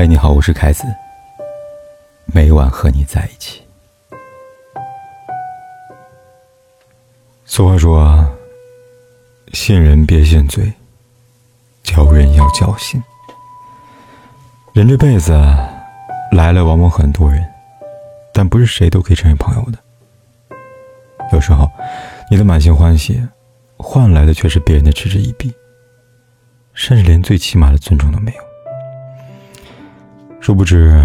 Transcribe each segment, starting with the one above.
嗨，你好，我是凯子。每晚和你在一起。俗话说：“信人别信嘴，交人要交心。”人这辈子来了往往很多人，但不是谁都可以成为朋友的。有时候，你的满心欢喜，换来的却是别人的嗤之以鼻，甚至连最起码的尊重都没有。殊不知，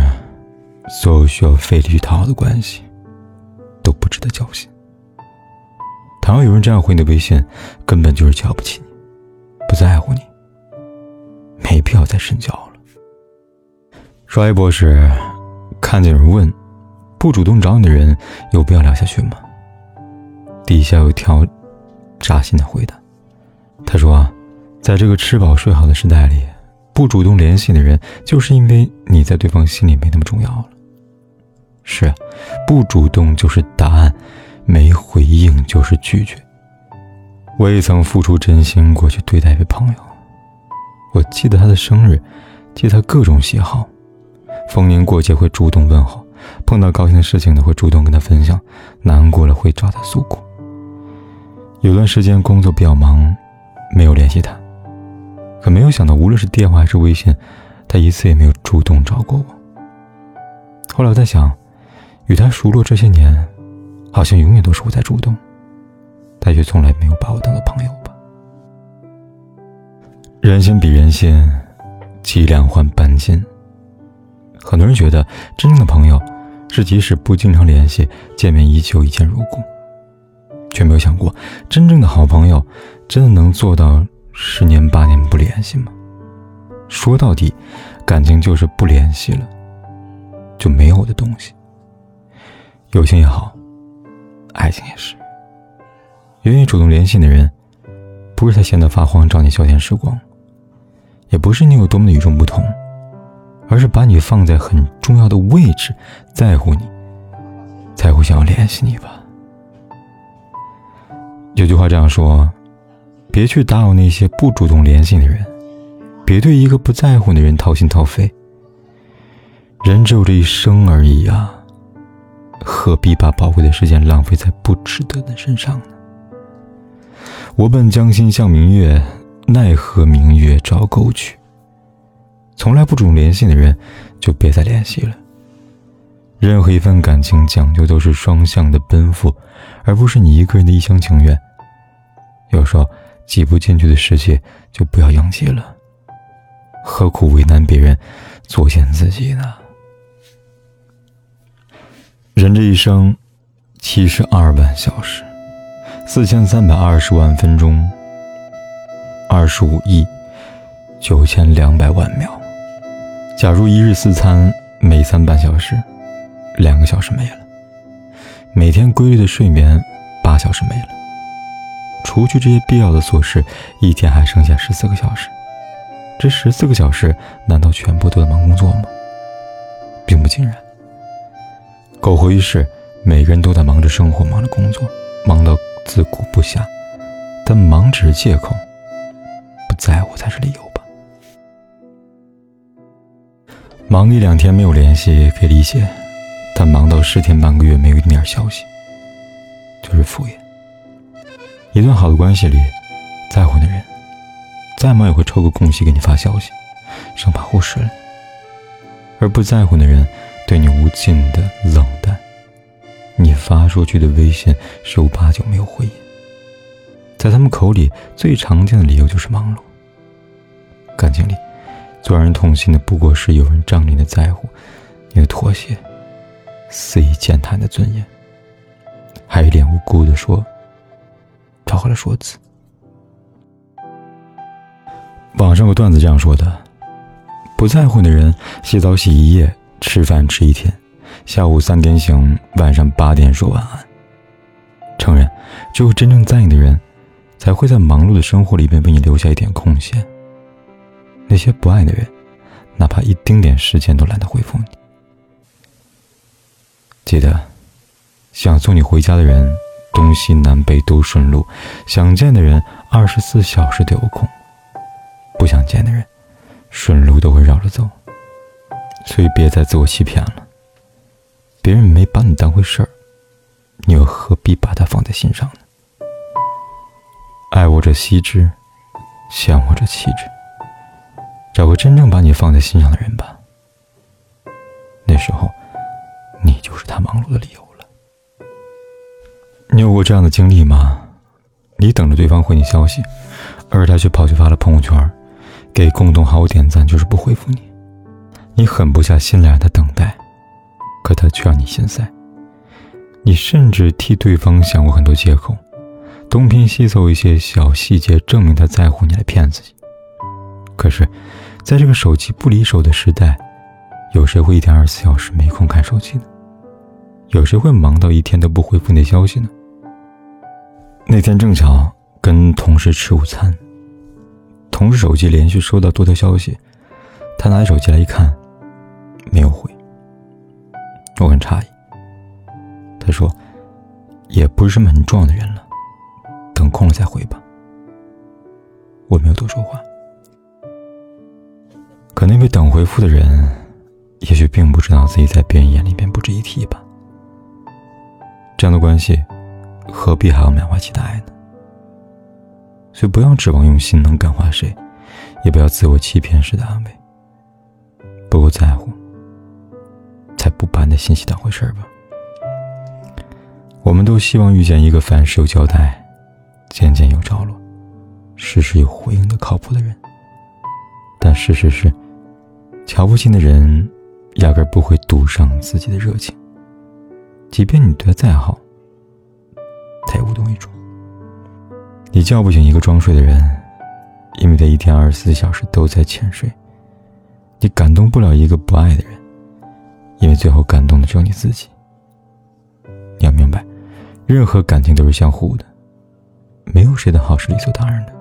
所有需要费力去讨好的关系，都不值得交心。倘若有人这样回你的微信，根本就是瞧不起你，不在乎你，没必要再深交了。刷微博时，看见有人问：“不主动找你的人，有必要聊下去吗？”底下有条扎心的回答，他说：“在这个吃饱睡好的时代里。”不主动联系的人，就是因为你在对方心里没那么重要了。是，不主动就是答案，没回应就是拒绝。我也曾付出真心过去对待一位朋友，我记得他的生日，记他各种喜好，逢年过节会主动问候，碰到高兴的事情呢会主动跟他分享，难过了会找他诉苦。有段时间工作比较忙，没有联系他。可没有想到，无论是电话还是微信，他一次也没有主动找过我。后来我在想，与他熟络这些年，好像永远都是我在主动，他却从来没有把我当做朋友吧。人心比人心，几两换半斤。很多人觉得，真正的朋友是即使不经常联系，见面依旧一见如故，却没有想过，真正的好朋友真的能做到。十年八年不联系吗？说到底，感情就是不联系了，就没有的东西。友情也好，爱情也是。愿意主动联系的人，不是他闲得发慌找你消遣时光，也不是你有多么的与众不同，而是把你放在很重要的位置，在乎你，才会想要联系你吧。有句话这样说。别去打扰那些不主动联系的人，别对一个不在乎的人掏心掏肺。人只有这一生而已啊，何必把宝贵的时间浪费在不值得的身上呢？我本将心向明月，奈何明月照沟渠。从来不主动联系的人，就别再联系了。任何一份感情讲究都是双向的奔赴，而不是你一个人的一厢情愿。有时候。挤不进去的世界，就不要硬挤了。何苦为难别人，作践自己呢？人这一生，七十二万小时，四千三百二十万分钟，二十五亿九千两百万秒。假如一日四餐每餐半小时，两个小时没了；每天规律的睡眠八小时没了。除去这些必要的琐事，一天还剩下十四个小时。这十四个小时，难道全部都在忙工作吗？并不尽然。苟活于世，每个人都在忙着生活，忙着工作，忙到自顾不暇。但忙只是借口，不在乎才是理由吧。忙一两天没有联系可以理解，但忙到十天半个月没有一点消息，就是敷衍。一段好的关系里，在乎的人，再忙也会抽个空隙给你发消息，生怕忽视了；而不在乎的人，对你无尽的冷淡，你发出去的微信十有八九没有回应。在他们口里，最常见的理由就是忙碌。感情里，最让人痛心的不过是有人仗你的在乎，你的妥协，肆意践踏你的尊严，还一脸无辜的说。找回了说辞。网上有段子这样说的：不在乎的人，洗澡洗一夜，吃饭吃一天，下午三点醒，晚上八点说晚安。承认，只有真正在意的人，才会在忙碌的生活里边为你留下一点空闲。那些不爱的人，哪怕一丁点时间都懒得回复你。记得，想送你回家的人。东西南北都顺路，想见的人二十四小时都有空；不想见的人，顺路都会绕着走。所以别再自我欺骗了。别人没把你当回事儿，你又何必把它放在心上呢？爱我者惜之，嫌我者弃之。找个真正把你放在心上的人吧。那时候，你就是他忙碌的理由。你有过这样的经历吗？你等着对方回你消息，而他却跑去发了朋友圈，给共同好友点赞，就是不回复你。你狠不下心来让他等待，可他却让你心塞。你甚至替对方想过很多借口，东拼西凑一些小细节证明他在乎你来骗自己。可是，在这个手机不离手的时代，有谁会一天二十四小时没空看手机呢？有谁会忙到一天都不回复你的消息呢？那天正巧跟同事吃午餐，同事手机连续收到多条消息，他拿起手机来一看。没有回，我很诧异。他说：“也不是什么很重要的人了，等空了再回吧。”我没有多说话。可那位等回复的人，也许并不知道自己在别人眼里边不值一提吧。这样的关系，何必还要满怀期待呢？所以不要指望用心能感化谁，也不要自我欺骗式的安慰。不够在乎。才不把你的信息当回事儿吧。我们都希望遇见一个凡事有交代、件件有着落、事事有回应的靠谱的人。但事实是，瞧不起的人压根不会赌上自己的热情。即便你对他再好，他也无动于衷。你叫不醒一个装睡的人，因为他一天二十四小时都在浅睡。你感动不了一个不爱的人。因为最后感动的只有你自己。你要明白，任何感情都是相互的，没有谁的好是理所当然的。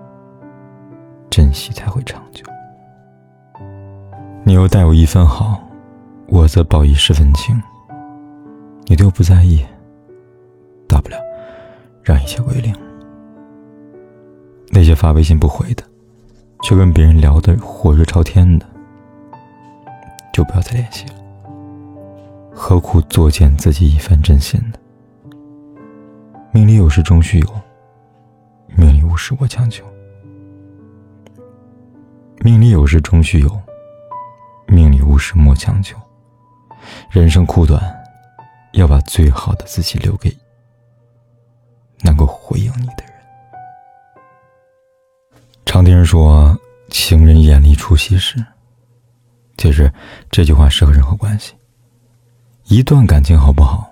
珍惜才会长久。你又待我一分好，我则报以十分情。你对我不在意，让一切归零。那些发微信不回的，却跟别人聊得火热朝天的，就不要再联系了。何苦作践自己一番真心呢？命里有时终须有，命里无时我强求。命里有时终须有，命里无时莫强求。人生苦短，要把最好的自己留给能够回应你的人。常听人说“情人眼里出西施”，其实这句话适合任何关系。一段感情好不好，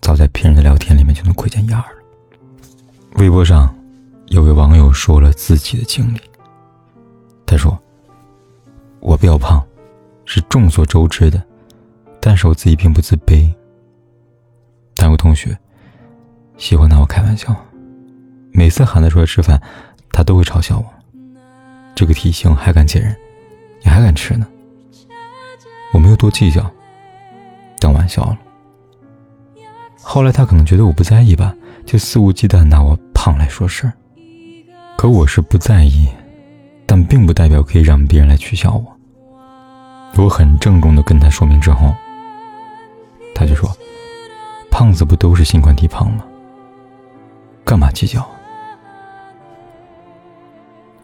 早在骗人的聊天里面就能窥见一二了。微博上有位网友说了自己的经历，他说：“我比较胖，是众所周知的，但是我自己并不自卑。但有同学喜欢拿我开玩笑，每次喊他出来吃饭，他都会嘲笑我：这个体型还敢见人，你还敢吃呢？我没有多计较。”当玩笑了。后来他可能觉得我不在意吧，就肆无忌惮拿我胖来说事儿。可我是不在意，但并不代表可以让别人来取笑我。我很郑重的跟他说明之后，他就说：“胖子不都是心宽体胖吗？干嘛计较？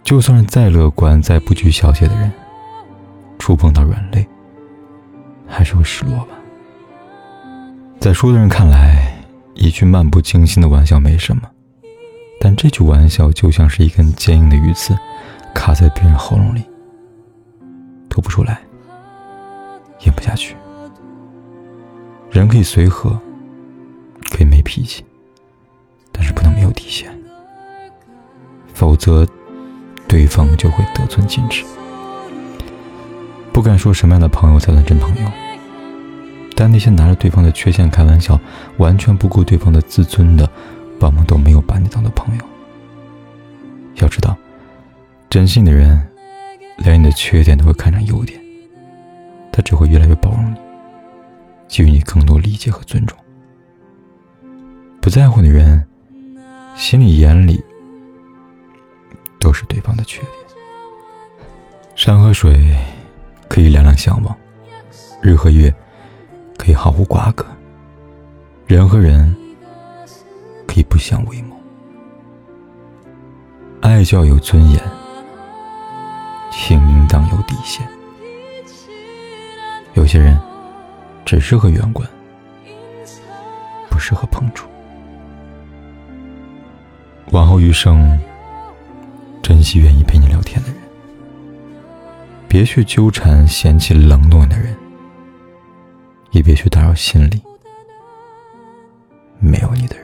就算是再乐观、再不拘小节的人，触碰到软肋，还是会失落吧。”在说的人看来，一句漫不经心的玩笑没什么，但这句玩笑就像是一根坚硬的鱼刺，卡在别人喉咙里，吐不出来，咽不下去。人可以随和，可以没脾气，底线，否则对方就会得寸进尺。不敢说什么样的朋友才算真朋友。但那些拿着对方的缺陷开玩笑、完全不顾对方的自尊的，往往都没有把你当做朋友。要知道，真心的人，连你的缺点都会看成优点，他只会越来越包容你，给予你更多理解和尊重。不在乎的人，心里眼里都是对方的缺点。山和水可以两两相望。日和月可以毫无瓜葛，人和人可以不相为谋。爱就要有尊严，情应当有底线。有些人只适合远观，不适合碰触。往后余生，珍惜愿意陪你聊天的人，别去纠缠嫌弃冷暖的人，也别去打扰心里没有你的人。